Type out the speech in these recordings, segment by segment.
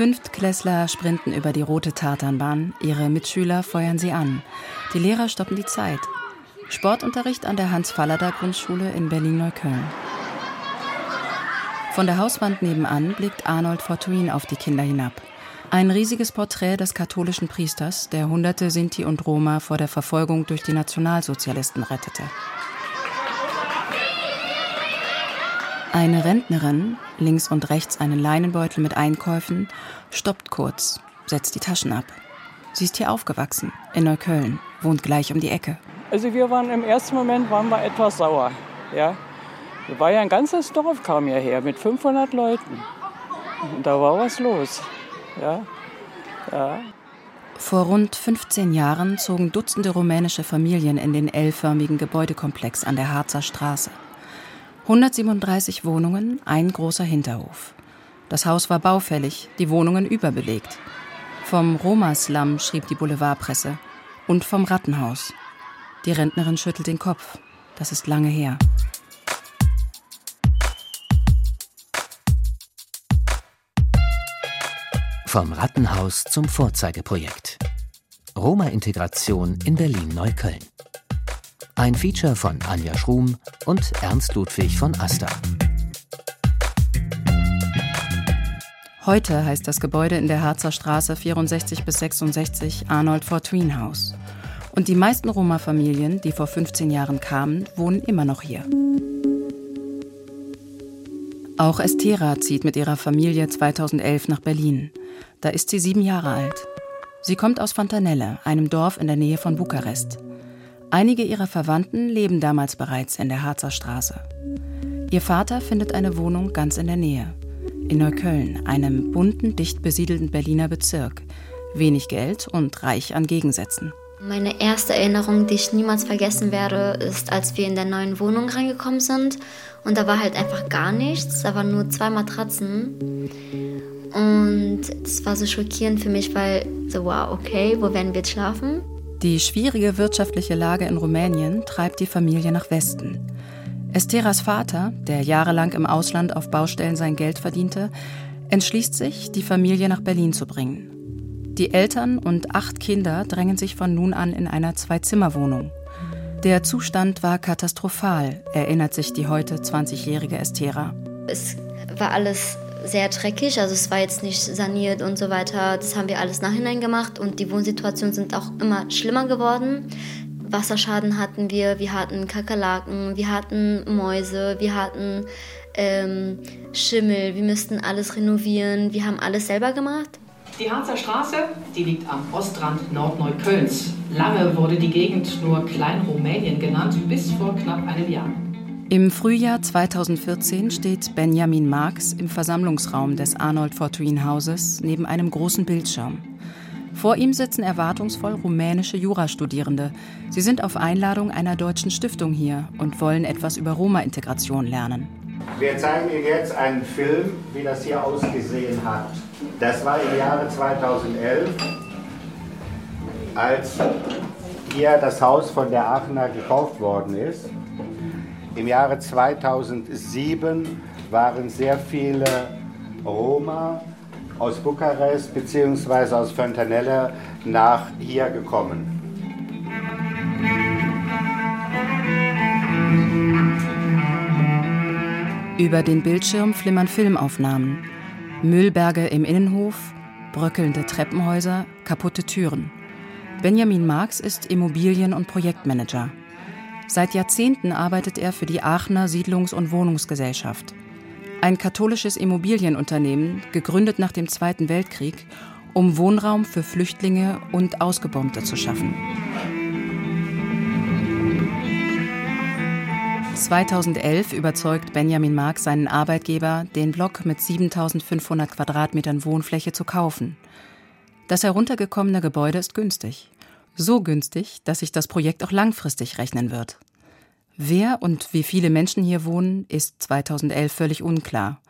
Fünftklässler sprinten über die rote Tatanbahn, ihre Mitschüler feuern sie an. Die Lehrer stoppen die Zeit. Sportunterricht an der Hans-Fallada-Grundschule in Berlin-Neukölln. Von der Hauswand nebenan blickt Arnold Fortuin auf die Kinder hinab. Ein riesiges Porträt des katholischen Priesters, der hunderte Sinti und Roma vor der Verfolgung durch die Nationalsozialisten rettete. Eine Rentnerin, links und rechts einen Leinenbeutel mit Einkäufen, stoppt kurz, setzt die Taschen ab. Sie ist hier aufgewachsen, in Neukölln, wohnt gleich um die Ecke. Also wir waren im ersten Moment waren wir etwas sauer, ja. War ja ein ganzes Dorf kam hierher mit 500 Leuten. Und da war was los, ja. ja. Vor rund 15 Jahren zogen Dutzende rumänische Familien in den L-förmigen Gebäudekomplex an der Harzer Straße. 137 Wohnungen, ein großer Hinterhof. Das Haus war baufällig, die Wohnungen überbelegt. Vom Roma-Slum schrieb die Boulevardpresse und vom Rattenhaus. Die Rentnerin schüttelt den Kopf. Das ist lange her. Vom Rattenhaus zum Vorzeigeprojekt. Roma-Integration in Berlin-Neukölln. Ein Feature von Anja Schrum und Ernst Ludwig von Asta. Heute heißt das Gebäude in der Harzer Straße 64 bis 66 Arnold Fortuin Haus. Und die meisten Roma-Familien, die vor 15 Jahren kamen, wohnen immer noch hier. Auch Estera zieht mit ihrer Familie 2011 nach Berlin. Da ist sie sieben Jahre alt. Sie kommt aus Fontanelle, einem Dorf in der Nähe von Bukarest. Einige ihrer Verwandten leben damals bereits in der Harzer Straße. Ihr Vater findet eine Wohnung ganz in der Nähe. In Neukölln, einem bunten, dicht besiedelten Berliner Bezirk. Wenig Geld und reich an Gegensätzen. Meine erste Erinnerung, die ich niemals vergessen werde, ist, als wir in der neuen Wohnung reingekommen sind. Und da war halt einfach gar nichts. Da waren nur zwei Matratzen. Und es war so schockierend für mich, weil so, wow, okay, wo werden wir jetzt schlafen? Die schwierige wirtschaftliche Lage in Rumänien treibt die Familie nach Westen. Esteras Vater, der jahrelang im Ausland auf Baustellen sein Geld verdiente, entschließt sich, die Familie nach Berlin zu bringen. Die Eltern und acht Kinder drängen sich von nun an in einer Zwei-Zimmer-Wohnung. Der Zustand war katastrophal, erinnert sich die heute 20-jährige Estera. Es war alles sehr dreckig, also es war jetzt nicht saniert und so weiter. Das haben wir alles nachhinein gemacht und die Wohnsituationen sind auch immer schlimmer geworden. Wasserschaden hatten wir, wir hatten Kakerlaken, wir hatten Mäuse, wir hatten ähm, Schimmel, wir müssten alles renovieren, wir haben alles selber gemacht. Die Harzer Straße, die liegt am Ostrand Nordneuköllns. Lange wurde die Gegend nur Klein-Rumänien genannt, bis vor knapp einem Jahr. Im Frühjahr 2014 steht Benjamin Marx im Versammlungsraum des Arnold Fortuin Hauses neben einem großen Bildschirm. Vor ihm sitzen erwartungsvoll rumänische Jurastudierende. Sie sind auf Einladung einer deutschen Stiftung hier und wollen etwas über Roma-Integration lernen. Wir zeigen Ihnen jetzt einen Film, wie das hier ausgesehen hat. Das war im Jahre 2011, als hier das Haus von der Aachener gekauft worden ist. Im Jahre 2007 waren sehr viele Roma aus Bukarest bzw. aus Fontanelle nach hier gekommen. Über den Bildschirm flimmern Filmaufnahmen. Müllberge im Innenhof, bröckelnde Treppenhäuser, kaputte Türen. Benjamin Marx ist Immobilien- und Projektmanager. Seit Jahrzehnten arbeitet er für die Aachener Siedlungs- und Wohnungsgesellschaft. Ein katholisches Immobilienunternehmen, gegründet nach dem Zweiten Weltkrieg, um Wohnraum für Flüchtlinge und Ausgebombte zu schaffen. 2011 überzeugt Benjamin Marx seinen Arbeitgeber, den Block mit 7500 Quadratmetern Wohnfläche zu kaufen. Das heruntergekommene Gebäude ist günstig. So günstig, dass sich das Projekt auch langfristig rechnen wird. Wer und wie viele Menschen hier wohnen, ist 2011 völlig unklar.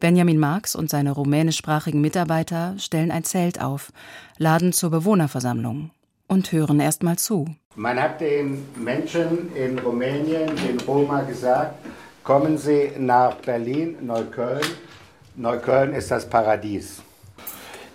Benjamin Marx und seine rumänischsprachigen Mitarbeiter stellen ein Zelt auf, laden zur Bewohnerversammlung und hören erst mal zu. Man hat den Menschen in Rumänien, den Roma, gesagt, kommen Sie nach Berlin, Neukölln. Neukölln ist das Paradies.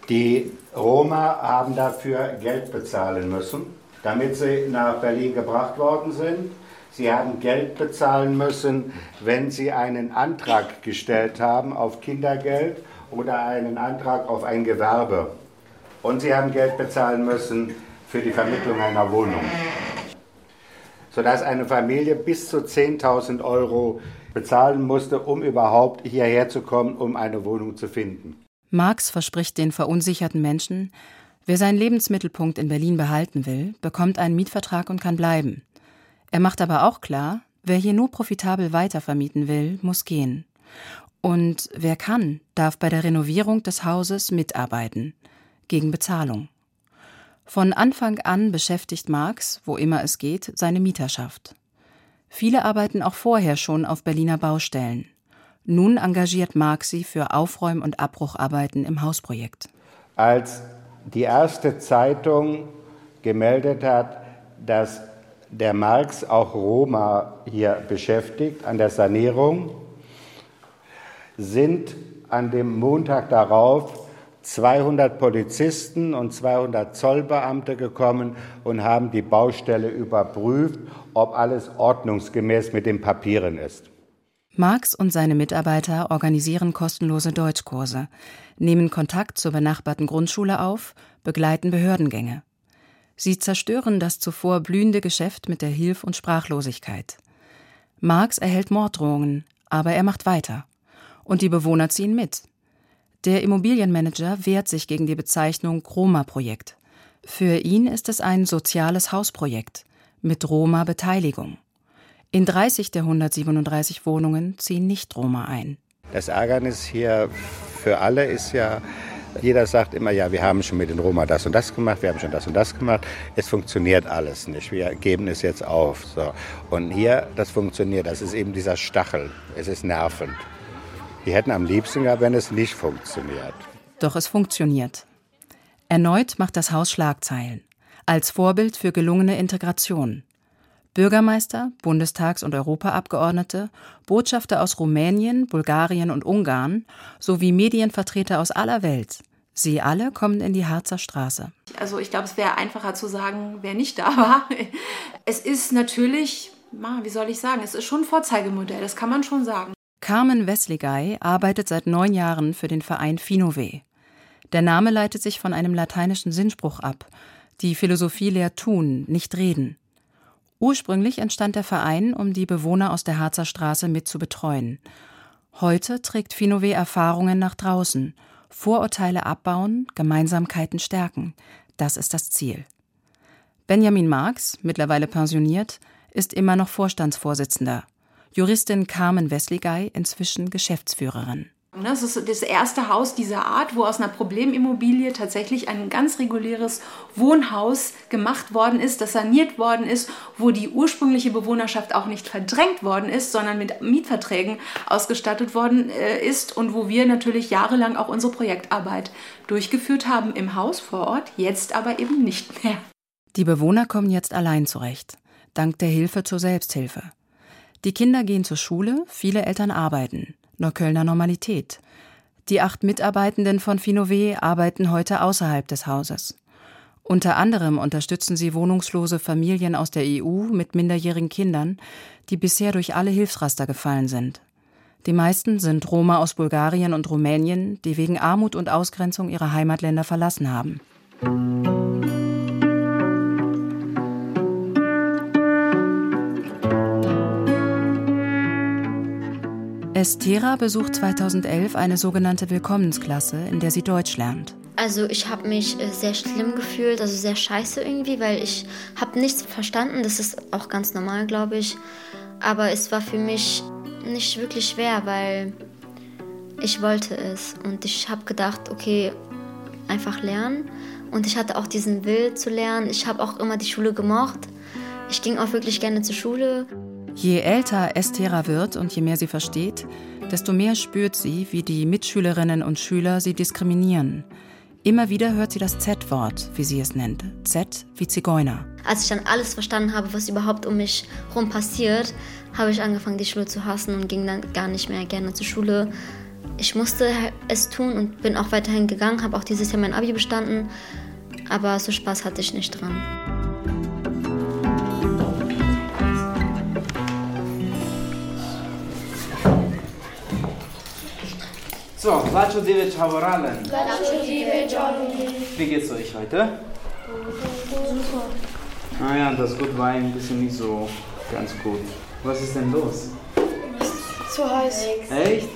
Die Roma haben dafür Geld bezahlen müssen, damit sie nach Berlin gebracht worden sind. Sie haben Geld bezahlen müssen, wenn sie einen Antrag gestellt haben auf Kindergeld oder einen Antrag auf ein Gewerbe. Und sie haben Geld bezahlen müssen für die Vermittlung einer Wohnung. Sodass eine Familie bis zu 10.000 Euro bezahlen musste, um überhaupt hierher zu kommen, um eine Wohnung zu finden. Marx verspricht den verunsicherten Menschen, wer seinen Lebensmittelpunkt in Berlin behalten will, bekommt einen Mietvertrag und kann bleiben. Er macht aber auch klar, wer hier nur profitabel weitervermieten will, muss gehen. Und wer kann, darf bei der Renovierung des Hauses mitarbeiten, gegen Bezahlung. Von Anfang an beschäftigt Marx, wo immer es geht, seine Mieterschaft. Viele arbeiten auch vorher schon auf Berliner Baustellen. Nun engagiert Marx sie für Aufräum- und Abbrucharbeiten im Hausprojekt. Als die erste Zeitung gemeldet hat, dass der Marx auch Roma hier beschäftigt an der Sanierung, sind an dem Montag darauf 200 Polizisten und 200 Zollbeamte gekommen und haben die Baustelle überprüft, ob alles ordnungsgemäß mit den Papieren ist. Marx und seine Mitarbeiter organisieren kostenlose Deutschkurse, nehmen Kontakt zur benachbarten Grundschule auf, begleiten Behördengänge. Sie zerstören das zuvor blühende Geschäft mit der Hilf- und Sprachlosigkeit. Marx erhält Morddrohungen, aber er macht weiter. Und die Bewohner ziehen mit. Der Immobilienmanager wehrt sich gegen die Bezeichnung Roma-Projekt. Für ihn ist es ein soziales Hausprojekt mit Roma-Beteiligung. In 30 der 137 Wohnungen ziehen nicht Roma ein. Das Ärgernis hier für alle ist ja, jeder sagt immer, ja, wir haben schon mit den Roma das und das gemacht, wir haben schon das und das gemacht. Es funktioniert alles nicht. Wir geben es jetzt auf. So. Und hier, das funktioniert. Das ist eben dieser Stachel. Es ist nervend. Wir hätten am liebsten gehabt, wenn es nicht funktioniert. Doch es funktioniert. Erneut macht das Haus Schlagzeilen. Als Vorbild für gelungene Integration. Bürgermeister, Bundestags- und Europaabgeordnete, Botschafter aus Rumänien, Bulgarien und Ungarn sowie Medienvertreter aus aller Welt. Sie alle kommen in die Harzer Straße. Also ich glaube, es wäre einfacher zu sagen, wer nicht da war. Es ist natürlich, wie soll ich sagen, es ist schon ein Vorzeigemodell, das kann man schon sagen. Carmen Wesligay arbeitet seit neun Jahren für den Verein Finove. Der Name leitet sich von einem lateinischen Sinnspruch ab. Die Philosophie lehrt tun, nicht reden. Ursprünglich entstand der Verein, um die Bewohner aus der Harzer Straße mit zu betreuen. Heute trägt Finove Erfahrungen nach draußen, Vorurteile abbauen, Gemeinsamkeiten stärken. Das ist das Ziel. Benjamin Marx, mittlerweile pensioniert, ist immer noch Vorstandsvorsitzender. Juristin Carmen Wesligay, inzwischen Geschäftsführerin. Das ist das erste Haus dieser Art, wo aus einer Problemimmobilie tatsächlich ein ganz reguläres Wohnhaus gemacht worden ist, das saniert worden ist, wo die ursprüngliche Bewohnerschaft auch nicht verdrängt worden ist, sondern mit Mietverträgen ausgestattet worden äh, ist und wo wir natürlich jahrelang auch unsere Projektarbeit durchgeführt haben im Haus vor Ort, jetzt aber eben nicht mehr. Die Bewohner kommen jetzt allein zurecht, dank der Hilfe zur Selbsthilfe. Die Kinder gehen zur Schule, viele Eltern arbeiten. Neuköllner Normalität. Die acht Mitarbeitenden von Finove arbeiten heute außerhalb des Hauses. Unter anderem unterstützen sie wohnungslose Familien aus der EU mit minderjährigen Kindern, die bisher durch alle Hilfsraster gefallen sind. Die meisten sind Roma aus Bulgarien und Rumänien, die wegen Armut und Ausgrenzung ihre Heimatländer verlassen haben. Estera besucht 2011 eine sogenannte Willkommensklasse, in der sie Deutsch lernt. Also ich habe mich äh, sehr schlimm gefühlt, also sehr scheiße irgendwie, weil ich habe nichts verstanden. Das ist auch ganz normal, glaube ich. Aber es war für mich nicht wirklich schwer, weil ich wollte es. Und ich habe gedacht, okay, einfach lernen. Und ich hatte auch diesen Will zu lernen. Ich habe auch immer die Schule gemocht. Ich ging auch wirklich gerne zur Schule. Je älter Estera wird und je mehr sie versteht, desto mehr spürt sie, wie die Mitschülerinnen und Schüler sie diskriminieren. Immer wieder hört sie das Z-Wort, wie sie es nennt. Z wie Zigeuner. Als ich dann alles verstanden habe, was überhaupt um mich herum passiert, habe ich angefangen, die Schule zu hassen und ging dann gar nicht mehr gerne zur Schule, ich musste es tun und bin auch weiterhin gegangen, habe auch dieses Jahr mein Abi bestanden, aber so Spaß hatte ich nicht dran. So, Klatschu Dive Chavoralen. Wie geht's euch heute? Super. Ah ja, das gut war ein bisschen nicht so ganz gut. Was ist denn los? Zu heiß. Echt?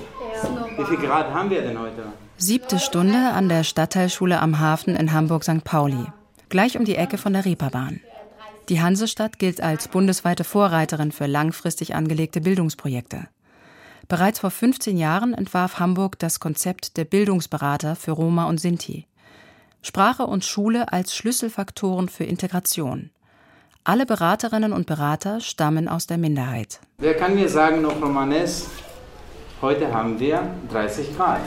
Ja. Wie viel Grad haben wir denn heute? Siebte Stunde an der Stadtteilschule am Hafen in Hamburg-St. Pauli. Gleich um die Ecke von der Reeperbahn. Die Hansestadt gilt als bundesweite Vorreiterin für langfristig angelegte Bildungsprojekte. Bereits vor 15 Jahren entwarf Hamburg das Konzept der Bildungsberater für Roma und Sinti. Sprache und Schule als Schlüsselfaktoren für Integration. Alle Beraterinnen und Berater stammen aus der Minderheit. Wer kann mir sagen, noch Romanes? Heute haben wir 30 Grad.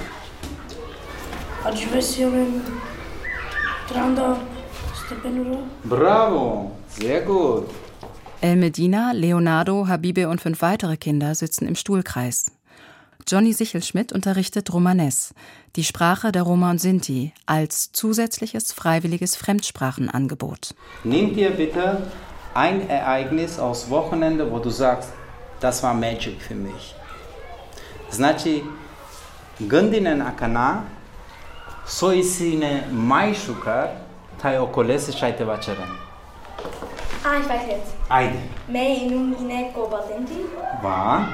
Bravo, sehr gut. El Medina, Leonardo, Habibe und fünf weitere Kinder sitzen im Stuhlkreis. Johnny Sichelschmidt unterrichtet Romanes, die Sprache der Roma und Sinti, als zusätzliches freiwilliges Fremdsprachenangebot. Nimm dir bitte ein Ereignis aus Wochenende, wo du sagst, das war Magic für mich. Znači, gândine na cana, soi sine mai șucar, tai ocolese și ai te Ah, ich weiß jetzt. Aide. Me inum ineko batenti. Va.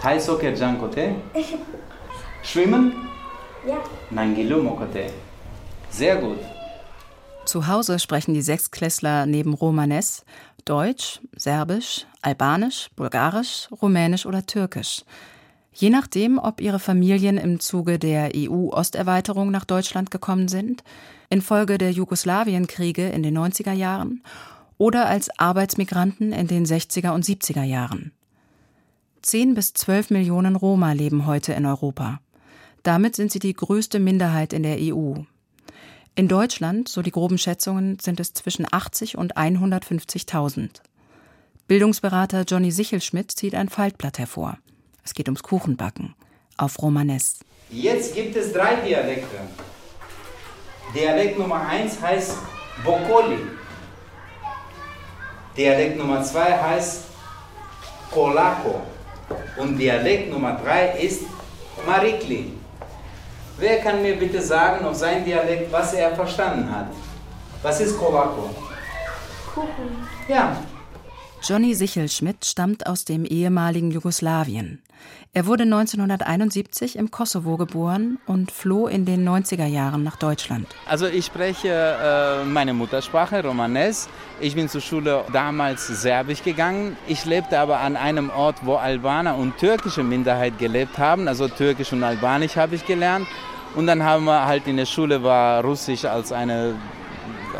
Tai soker jankote. Schwimmen? Ja. Nangilu mokote. Sehr gut. Zu Hause sprechen die Sechsklässler neben Romanes Deutsch, Serbisch, Albanisch, Bulgarisch, Rumänisch oder Türkisch. Je nachdem, ob ihre Familien im Zuge der EU-Osterweiterung nach Deutschland gekommen sind, infolge der Jugoslawienkriege in den 90er Jahren oder als Arbeitsmigranten in den 60er und 70er Jahren. 10 bis 12 Millionen Roma leben heute in Europa. Damit sind sie die größte Minderheit in der EU. In Deutschland, so die groben Schätzungen, sind es zwischen 80 und 150.000. Bildungsberater Johnny Sichelschmidt zieht ein Faltblatt hervor. Es geht ums Kuchenbacken auf Romanes. Jetzt gibt es drei Dialekte. Dialekt Nummer 1 heißt Bokoli. Dialekt Nummer 2 heißt Kolako. Und Dialekt Nummer 3 ist Marikli. Wer kann mir bitte sagen auf sein Dialekt, was er verstanden hat? Was ist Kolako? Kuchen. Ja. Johnny Sichelschmidt stammt aus dem ehemaligen Jugoslawien. Er wurde 1971 im Kosovo geboren und floh in den 90er Jahren nach Deutschland. Also ich spreche äh, meine Muttersprache, Romanes. Ich bin zur Schule damals Serbisch gegangen. Ich lebte aber an einem Ort, wo Albaner und türkische Minderheit gelebt haben. Also Türkisch und Albanisch habe ich gelernt. Und dann haben wir halt in der Schule war Russisch als eine,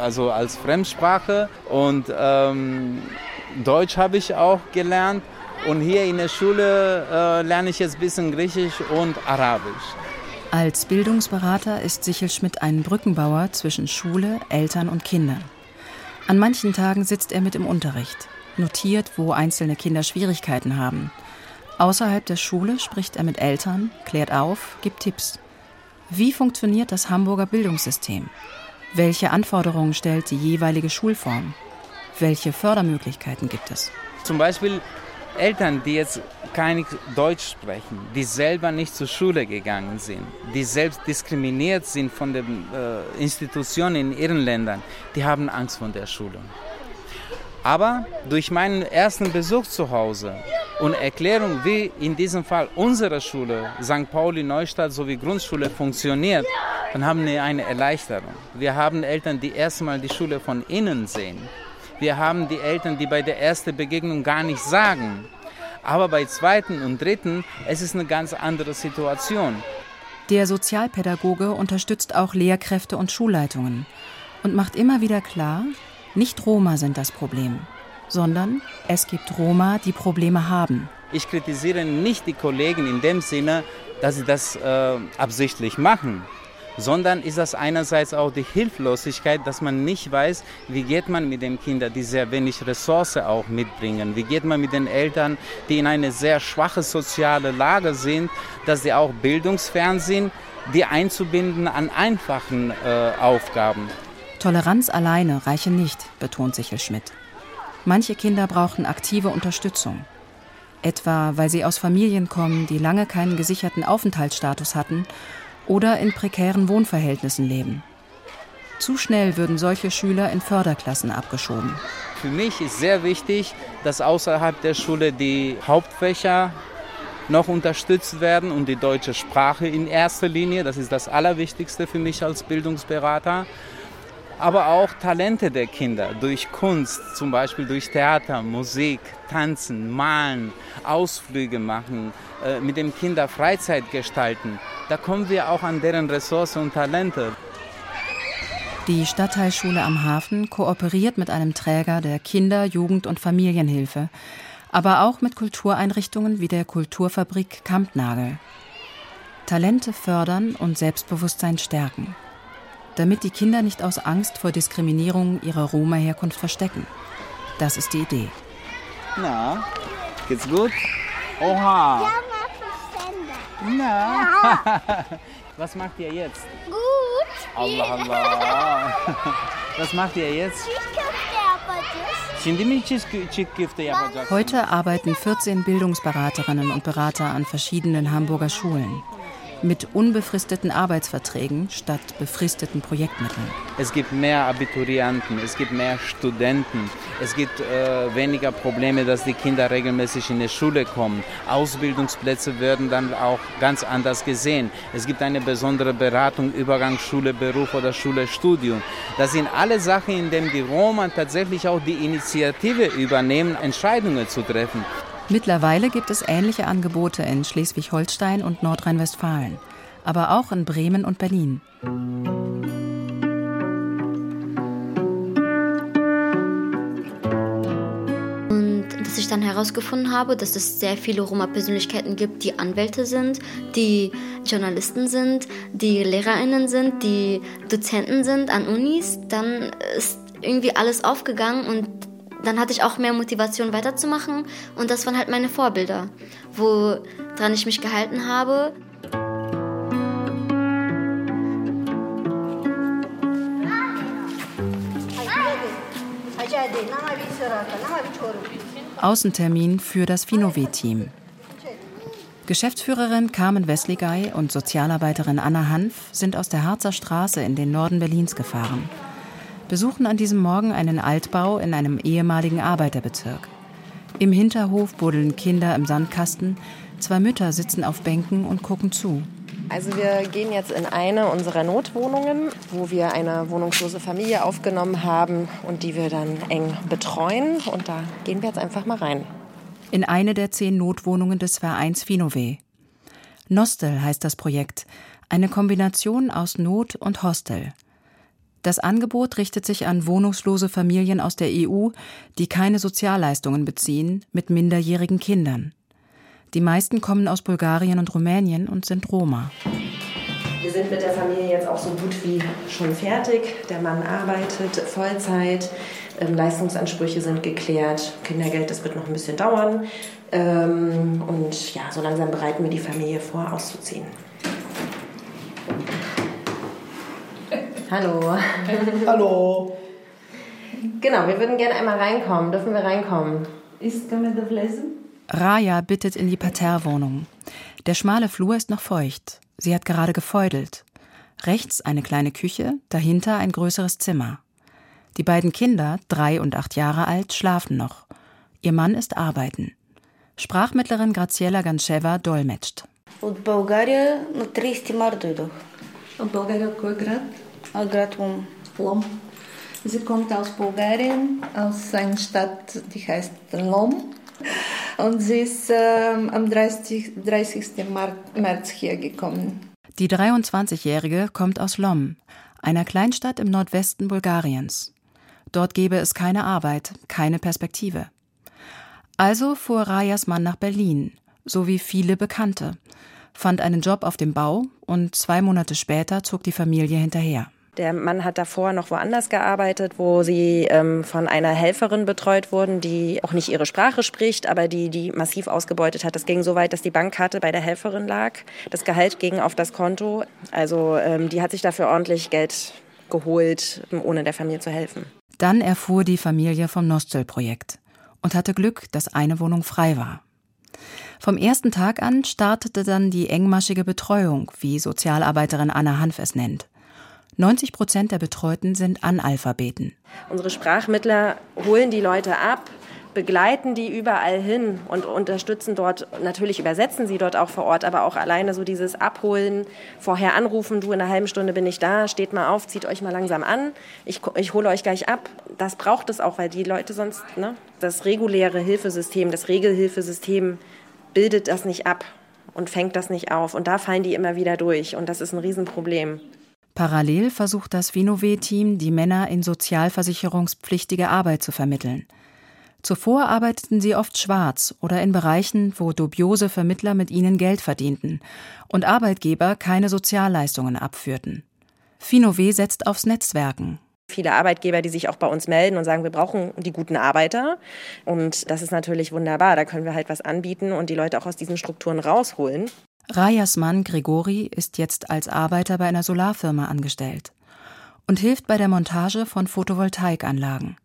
also als Fremdsprache und ähm, Deutsch habe ich auch gelernt. Und hier in der Schule äh, lerne ich jetzt ein bisschen Griechisch und Arabisch. Als Bildungsberater ist Sichelschmidt ein Brückenbauer zwischen Schule, Eltern und Kindern. An manchen Tagen sitzt er mit im Unterricht, notiert, wo einzelne Kinder Schwierigkeiten haben. Außerhalb der Schule spricht er mit Eltern, klärt auf, gibt Tipps. Wie funktioniert das Hamburger Bildungssystem? Welche Anforderungen stellt die jeweilige Schulform? Welche Fördermöglichkeiten gibt es? Zum Beispiel Eltern, die jetzt kein Deutsch sprechen, die selber nicht zur Schule gegangen sind, die selbst diskriminiert sind von den äh, Institutionen in ihren Ländern, die haben Angst vor der Schule. Aber durch meinen ersten Besuch zu Hause und Erklärung, wie in diesem Fall unsere Schule, St. Pauli Neustadt sowie Grundschule funktioniert, dann haben wir eine Erleichterung. Wir haben Eltern, die erstmal die Schule von innen sehen wir haben die Eltern, die bei der ersten Begegnung gar nicht sagen. Aber bei zweiten und dritten, es ist eine ganz andere Situation. Der Sozialpädagoge unterstützt auch Lehrkräfte und Schulleitungen und macht immer wieder klar, nicht Roma sind das Problem, sondern es gibt Roma, die Probleme haben. Ich kritisiere nicht die Kollegen in dem Sinne, dass sie das äh, absichtlich machen, sondern ist das einerseits auch die Hilflosigkeit, dass man nicht weiß, wie geht man mit den Kindern, die sehr wenig Ressourcen auch mitbringen, wie geht man mit den Eltern, die in eine sehr schwache soziale Lage sind, dass sie auch bildungsfern sind, die einzubinden an einfachen äh, Aufgaben. Toleranz alleine reiche nicht, betont Sichel Schmidt. Manche Kinder brauchen aktive Unterstützung. Etwa weil sie aus Familien kommen, die lange keinen gesicherten Aufenthaltsstatus hatten oder in prekären Wohnverhältnissen leben. Zu schnell würden solche Schüler in Förderklassen abgeschoben. Für mich ist sehr wichtig, dass außerhalb der Schule die Hauptfächer noch unterstützt werden und die deutsche Sprache in erster Linie. Das ist das Allerwichtigste für mich als Bildungsberater. Aber auch Talente der Kinder durch Kunst, zum Beispiel durch Theater, Musik, Tanzen, Malen, Ausflüge machen, äh, mit dem Kinder Freizeit gestalten. Da kommen wir auch an deren Ressourcen und Talente. Die Stadtteilschule am Hafen kooperiert mit einem Träger der Kinder-, Jugend- und Familienhilfe, aber auch mit Kultureinrichtungen wie der Kulturfabrik Kampnagel. Talente fördern und Selbstbewusstsein stärken, damit die Kinder nicht aus Angst vor Diskriminierung ihrer Roma-Herkunft verstecken. Das ist die Idee. Na, geht's gut? Oha! Ja, Na. Was macht ihr jetzt? Gut. Allah Allah. Was macht ihr jetzt? Heute arbeiten 14 Bildungsberaterinnen und Berater an verschiedenen Hamburger Schulen. Mit unbefristeten Arbeitsverträgen statt befristeten Projektmitteln. Es gibt mehr Abiturienten, es gibt mehr Studenten, es gibt äh, weniger Probleme, dass die Kinder regelmäßig in die Schule kommen. Ausbildungsplätze werden dann auch ganz anders gesehen. Es gibt eine besondere Beratung, Übergang Schule, Beruf oder Schule, Studium. Das sind alle Sachen, in denen die Roma tatsächlich auch die Initiative übernehmen, Entscheidungen zu treffen. Mittlerweile gibt es ähnliche Angebote in Schleswig-Holstein und Nordrhein-Westfalen, aber auch in Bremen und Berlin. Und dass ich dann herausgefunden habe, dass es sehr viele Roma-Persönlichkeiten gibt, die Anwälte sind, die Journalisten sind, die LehrerInnen sind, die Dozenten sind an Unis, dann ist irgendwie alles aufgegangen und dann hatte ich auch mehr Motivation weiterzumachen und das waren halt meine Vorbilder, woran ich mich gehalten habe. Außentermin für das Finoweh-Team. Geschäftsführerin Carmen Wesligay und Sozialarbeiterin Anna Hanf sind aus der Harzer Straße in den Norden Berlins gefahren. Besuchen an diesem Morgen einen Altbau in einem ehemaligen Arbeiterbezirk. Im Hinterhof buddeln Kinder im Sandkasten, zwei Mütter sitzen auf Bänken und gucken zu. Also wir gehen jetzt in eine unserer Notwohnungen, wo wir eine wohnungslose Familie aufgenommen haben und die wir dann eng betreuen. Und da gehen wir jetzt einfach mal rein. In eine der zehn Notwohnungen des Vereins Finoweh. Nostel heißt das Projekt, eine Kombination aus Not und Hostel. Das Angebot richtet sich an wohnungslose Familien aus der EU, die keine Sozialleistungen beziehen, mit minderjährigen Kindern. Die meisten kommen aus Bulgarien und Rumänien und sind Roma. Wir sind mit der Familie jetzt auch so gut wie schon fertig. Der Mann arbeitet Vollzeit, ähm, Leistungsansprüche sind geklärt, Kindergeld, das wird noch ein bisschen dauern. Ähm, und ja, so langsam bereiten wir die Familie vor, auszuziehen. Hallo. Hallo. Genau, wir würden gerne einmal reinkommen. Dürfen wir reinkommen? Ist Kamedov lesen? Raya bittet in die Parterrewohnung. Der schmale Flur ist noch feucht. Sie hat gerade gefeudelt. Rechts eine kleine Küche, dahinter ein größeres Zimmer. Die beiden Kinder, drei und acht Jahre alt, schlafen noch. Ihr Mann ist arbeiten. Sprachmittlerin Graziella Ganscheva dolmetscht. Und Bulgarien 30 Mark durch. Und Bulgarien Grad? Grad um Plom. Sie kommt aus Bulgarien, aus einer Stadt, die heißt Lom. Und sie ist ähm, am 30. 30. März hier gekommen. Die 23-Jährige kommt aus Lom, einer Kleinstadt im Nordwesten Bulgariens. Dort gäbe es keine Arbeit, keine Perspektive. Also fuhr Rajas Mann nach Berlin, so wie viele Bekannte, fand einen Job auf dem Bau und zwei Monate später zog die Familie hinterher. Der Mann hat davor noch woanders gearbeitet, wo sie ähm, von einer Helferin betreut wurden, die auch nicht ihre Sprache spricht, aber die die massiv ausgebeutet hat. Das ging so weit, dass die Bankkarte bei der Helferin lag. Das Gehalt ging auf das Konto. Also ähm, die hat sich dafür ordentlich Geld geholt, ohne der Familie zu helfen. Dann erfuhr die Familie vom Nostel-Projekt und hatte Glück, dass eine Wohnung frei war. Vom ersten Tag an startete dann die engmaschige Betreuung, wie Sozialarbeiterin Anna Hanf es nennt. 90 Prozent der Betreuten sind Analphabeten. Unsere Sprachmittler holen die Leute ab, begleiten die überall hin und unterstützen dort, natürlich übersetzen sie dort auch vor Ort, aber auch alleine so dieses Abholen, vorher anrufen, du in einer halben Stunde bin ich da, steht mal auf, zieht euch mal langsam an, ich, ich hole euch gleich ab. Das braucht es auch, weil die Leute sonst, ne, das reguläre Hilfesystem, das Regelhilfesystem bildet das nicht ab und fängt das nicht auf. Und da fallen die immer wieder durch und das ist ein Riesenproblem. Parallel versucht das Vinove-Team, die Männer in sozialversicherungspflichtige Arbeit zu vermitteln. Zuvor arbeiteten sie oft schwarz oder in Bereichen, wo dubiose Vermittler mit ihnen Geld verdienten und Arbeitgeber keine Sozialleistungen abführten. Finove setzt aufs Netzwerken. Viele Arbeitgeber, die sich auch bei uns melden und sagen, wir brauchen die guten Arbeiter. Und das ist natürlich wunderbar. Da können wir halt was anbieten und die Leute auch aus diesen Strukturen rausholen. Rajas Mann Gregori ist jetzt als Arbeiter bei einer Solarfirma angestellt und hilft bei der Montage von Photovoltaikanlagen.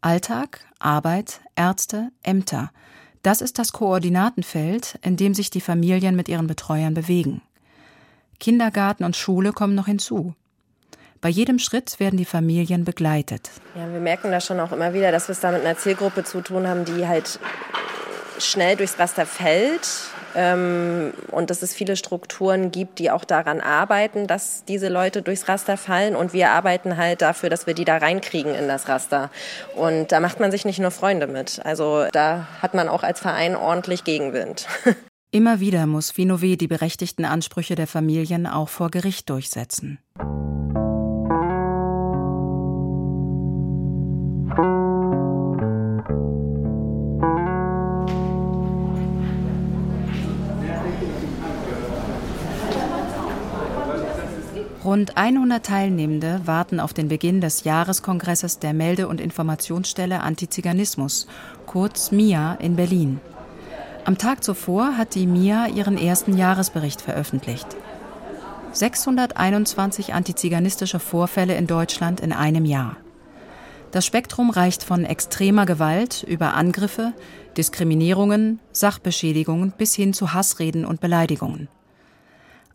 Alltag, Arbeit, Ärzte, Ämter. Das ist das Koordinatenfeld, in dem sich die Familien mit ihren Betreuern bewegen. Kindergarten und Schule kommen noch hinzu. Bei jedem Schritt werden die Familien begleitet. Ja, wir merken da schon auch immer wieder, dass wir es da mit einer Zielgruppe zu tun haben, die halt schnell durchs Raster fällt ähm, und dass es viele Strukturen gibt, die auch daran arbeiten, dass diese Leute durchs Raster fallen und wir arbeiten halt dafür, dass wir die da reinkriegen in das Raster. Und da macht man sich nicht nur Freunde mit. Also da hat man auch als Verein ordentlich Gegenwind. Immer wieder muss Vinové die berechtigten Ansprüche der Familien auch vor Gericht durchsetzen. Rund 100 Teilnehmende warten auf den Beginn des Jahreskongresses der Melde- und Informationsstelle Antiziganismus, kurz MIA, in Berlin. Am Tag zuvor hat die MIA ihren ersten Jahresbericht veröffentlicht. 621 antiziganistische Vorfälle in Deutschland in einem Jahr. Das Spektrum reicht von extremer Gewalt über Angriffe, Diskriminierungen, Sachbeschädigungen bis hin zu Hassreden und Beleidigungen.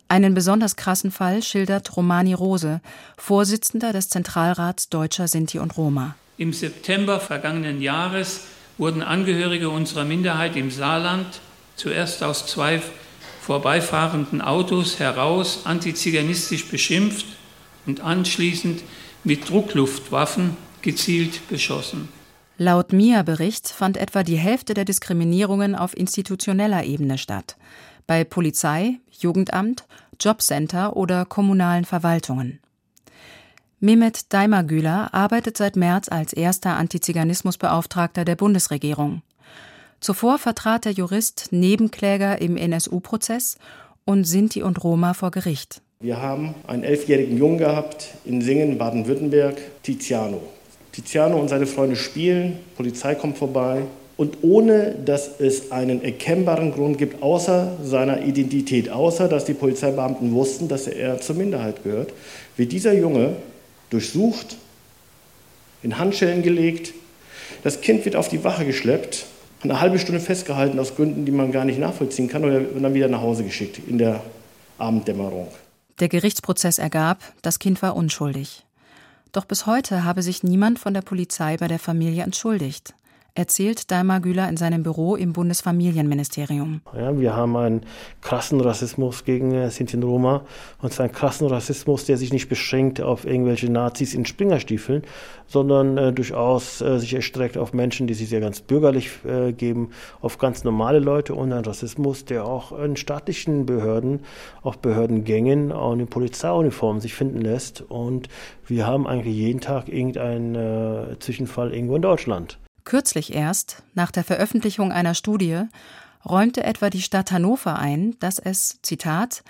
Einen besonders krassen Fall schildert Romani Rose, Vorsitzender des Zentralrats Deutscher Sinti und Roma. Im September vergangenen Jahres wurden Angehörige unserer Minderheit im Saarland zuerst aus zwei vorbeifahrenden Autos heraus antiziganistisch beschimpft und anschließend mit Druckluftwaffen gezielt beschossen. Laut MIA-Bericht fand etwa die Hälfte der Diskriminierungen auf institutioneller Ebene statt bei Polizei, Jugendamt, Jobcenter oder kommunalen Verwaltungen. Mehmet Daimagüler arbeitet seit März als erster Antiziganismusbeauftragter der Bundesregierung. Zuvor vertrat der Jurist Nebenkläger im NSU-Prozess und Sinti und Roma vor Gericht. Wir haben einen elfjährigen Jungen gehabt in Singen, Baden-Württemberg, Tiziano. Tiziano und seine Freunde spielen, Polizei kommt vorbei, und ohne dass es einen erkennbaren Grund gibt, außer seiner Identität, außer dass die Polizeibeamten wussten, dass er zur Minderheit gehört, wird dieser Junge durchsucht, in Handschellen gelegt, das Kind wird auf die Wache geschleppt, eine halbe Stunde festgehalten aus Gründen, die man gar nicht nachvollziehen kann, und dann wieder nach Hause geschickt in der Abenddämmerung. Der Gerichtsprozess ergab, das Kind war unschuldig. Doch bis heute habe sich niemand von der Polizei bei der Familie entschuldigt erzählt Daimar Güler in seinem Büro im Bundesfamilienministerium. Ja, wir haben einen krassen Rassismus gegen äh, Sinti und Roma. Und zwar einen krassen Rassismus, der sich nicht beschränkt auf irgendwelche Nazis in Springerstiefeln, sondern äh, durchaus äh, sich erstreckt auf Menschen, die sich sehr ganz bürgerlich äh, geben, auf ganz normale Leute und ein Rassismus, der auch in staatlichen Behörden, auch Behördengängen, auch in Polizeiuniformen sich finden lässt. Und wir haben eigentlich jeden Tag irgendeinen äh, Zwischenfall irgendwo in Deutschland. Kürzlich erst, nach der Veröffentlichung einer Studie, räumte etwa die Stadt Hannover ein, dass es, Zitat,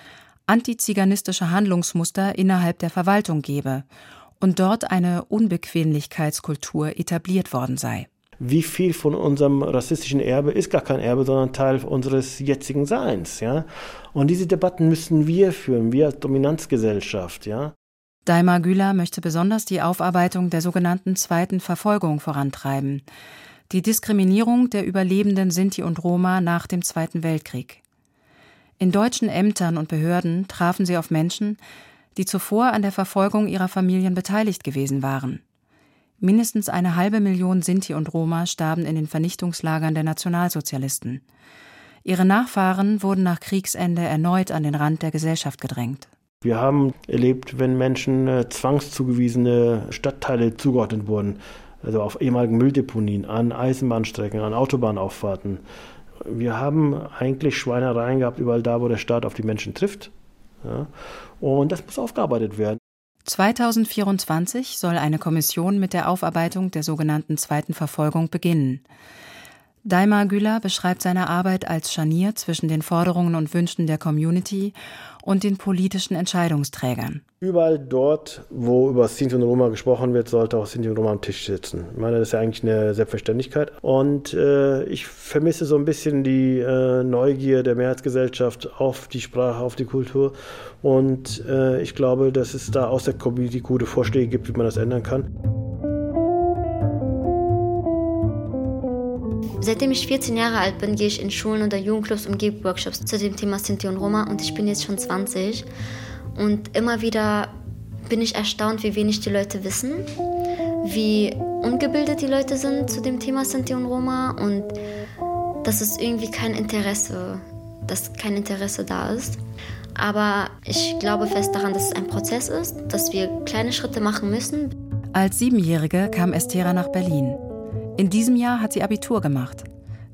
antiziganistische Handlungsmuster innerhalb der Verwaltung gebe und dort eine Unbequemlichkeitskultur etabliert worden sei. Wie viel von unserem rassistischen Erbe ist gar kein Erbe, sondern Teil unseres jetzigen Seins, ja? Und diese Debatten müssen wir führen, wir als Dominanzgesellschaft, ja? Daimar Güler möchte besonders die Aufarbeitung der sogenannten zweiten Verfolgung vorantreiben, die Diskriminierung der Überlebenden Sinti und Roma nach dem Zweiten Weltkrieg. In deutschen Ämtern und Behörden trafen sie auf Menschen, die zuvor an der Verfolgung ihrer Familien beteiligt gewesen waren. Mindestens eine halbe Million Sinti und Roma starben in den Vernichtungslagern der Nationalsozialisten. Ihre Nachfahren wurden nach Kriegsende erneut an den Rand der Gesellschaft gedrängt. Wir haben erlebt, wenn Menschen äh, zwangszugewiesene Stadtteile zugeordnet wurden, also auf ehemaligen Mülldeponien, an Eisenbahnstrecken, an Autobahnauffahrten. Wir haben eigentlich Schweinereien gehabt, überall da, wo der Staat auf die Menschen trifft. Ja. Und das muss aufgearbeitet werden. 2024 soll eine Kommission mit der Aufarbeitung der sogenannten zweiten Verfolgung beginnen. Daimar Güler beschreibt seine Arbeit als Scharnier zwischen den Forderungen und Wünschen der Community und den politischen Entscheidungsträgern. Überall dort, wo über Sinti und Roma gesprochen wird, sollte auch Sinti und Roma am Tisch sitzen. Ich meine, das ist ja eigentlich eine Selbstverständlichkeit. Und äh, ich vermisse so ein bisschen die äh, Neugier der Mehrheitsgesellschaft auf die Sprache, auf die Kultur. Und äh, ich glaube, dass es da aus der Community gute Vorschläge gibt, wie man das ändern kann. Seitdem ich 14 Jahre alt bin, gehe ich in Schulen oder Jugendclubs und gebe Workshops zu dem Thema Sinti und Roma und ich bin jetzt schon 20. Und immer wieder bin ich erstaunt, wie wenig die Leute wissen, wie ungebildet die Leute sind zu dem Thema Sinti und Roma und dass es irgendwie kein Interesse, dass kein Interesse da ist. Aber ich glaube fest daran, dass es ein Prozess ist, dass wir kleine Schritte machen müssen. Als Siebenjährige kam Estera nach Berlin. In diesem Jahr hat sie Abitur gemacht.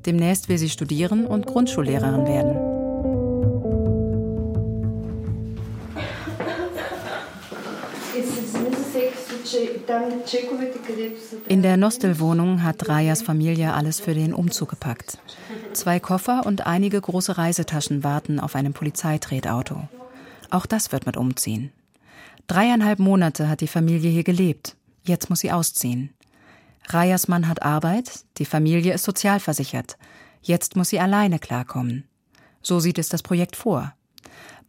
Demnächst will sie studieren und Grundschullehrerin werden. In der Nostelwohnung hat Rajas Familie alles für den Umzug gepackt. Zwei Koffer und einige große Reisetaschen warten auf einem Polizeitretauto. Auch das wird mit umziehen. Dreieinhalb Monate hat die Familie hier gelebt. Jetzt muss sie ausziehen. Rajas Mann hat Arbeit, die Familie ist sozialversichert. Jetzt muss sie alleine klarkommen. So sieht es das Projekt vor.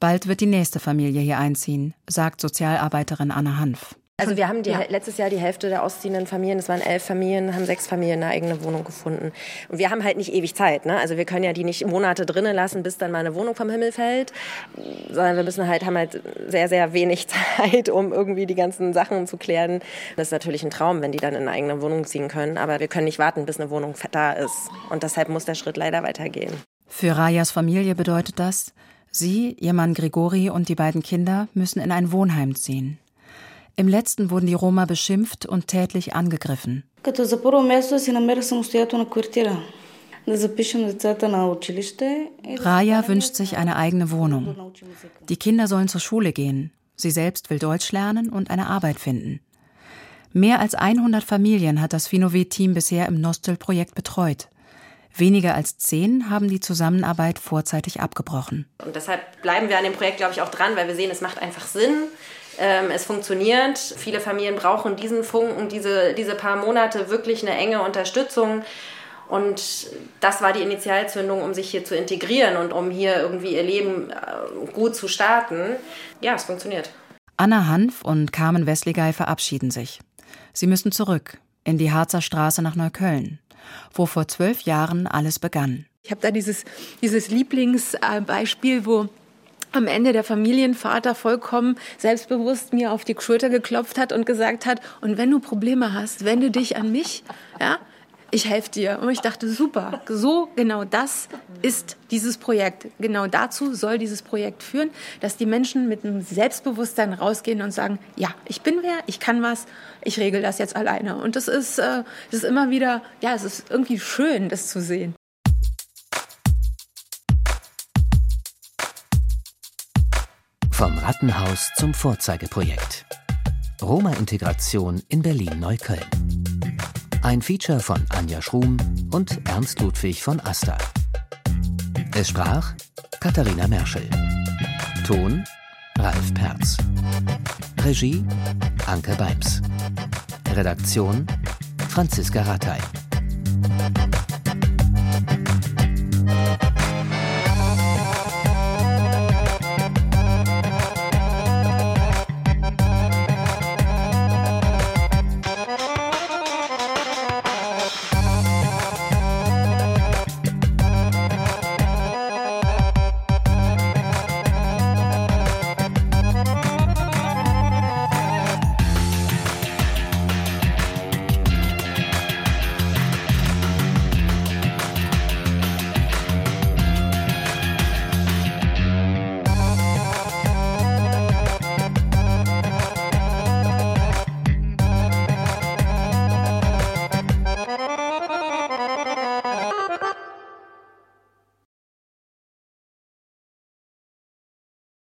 Bald wird die nächste Familie hier einziehen, sagt Sozialarbeiterin Anna Hanf. Also wir haben die, ja. letztes Jahr die Hälfte der ausziehenden Familien, es waren elf Familien, haben sechs Familien eine eigene Wohnung gefunden. Und wir haben halt nicht ewig Zeit. Ne? Also wir können ja die nicht Monate drinnen lassen, bis dann mal eine Wohnung vom Himmel fällt, sondern wir müssen halt, haben halt sehr, sehr wenig Zeit, um irgendwie die ganzen Sachen zu klären. Das ist natürlich ein Traum, wenn die dann in eine eigene Wohnung ziehen können, aber wir können nicht warten, bis eine Wohnung da ist. Und deshalb muss der Schritt leider weitergehen. Für Rajas Familie bedeutet das, sie, ihr Mann Grigori und die beiden Kinder müssen in ein Wohnheim ziehen. Im letzten wurden die Roma beschimpft und tätlich angegriffen. Raja wünscht sich eine eigene Wohnung. Die Kinder sollen zur Schule gehen. Sie selbst will Deutsch lernen und eine Arbeit finden. Mehr als 100 Familien hat das Finowet-Team bisher im Nostel-Projekt betreut. Weniger als zehn haben die Zusammenarbeit vorzeitig abgebrochen. Und deshalb bleiben wir an dem Projekt, glaube ich, auch dran, weil wir sehen, es macht einfach Sinn. Ähm, es funktioniert. Viele Familien brauchen diesen Funken, diese, diese paar Monate wirklich eine enge Unterstützung. Und das war die Initialzündung, um sich hier zu integrieren und um hier irgendwie ihr Leben äh, gut zu starten. Ja, es funktioniert. Anna Hanf und Carmen Westligay verabschieden sich. Sie müssen zurück in die Harzer Straße nach Neukölln, wo vor zwölf Jahren alles begann. Ich habe da dieses, dieses Lieblingsbeispiel, wo am Ende der Familienvater vollkommen selbstbewusst mir auf die Schulter geklopft hat und gesagt hat, und wenn du Probleme hast, wende dich an mich, ja, ich helfe dir. Und ich dachte, super, so genau das ist dieses Projekt. Genau dazu soll dieses Projekt führen, dass die Menschen mit einem Selbstbewusstsein rausgehen und sagen, ja, ich bin wer, ich kann was, ich regel das jetzt alleine. Und das ist, äh, das ist immer wieder, ja, es ist irgendwie schön, das zu sehen. Vom Rattenhaus zum Vorzeigeprojekt. Roma-Integration in Berlin-Neukölln. Ein Feature von Anja Schrum und Ernst Ludwig von Asta. Es sprach Katharina Merschel. Ton Ralf Perz. Regie Anke Beims. Redaktion Franziska Rattay.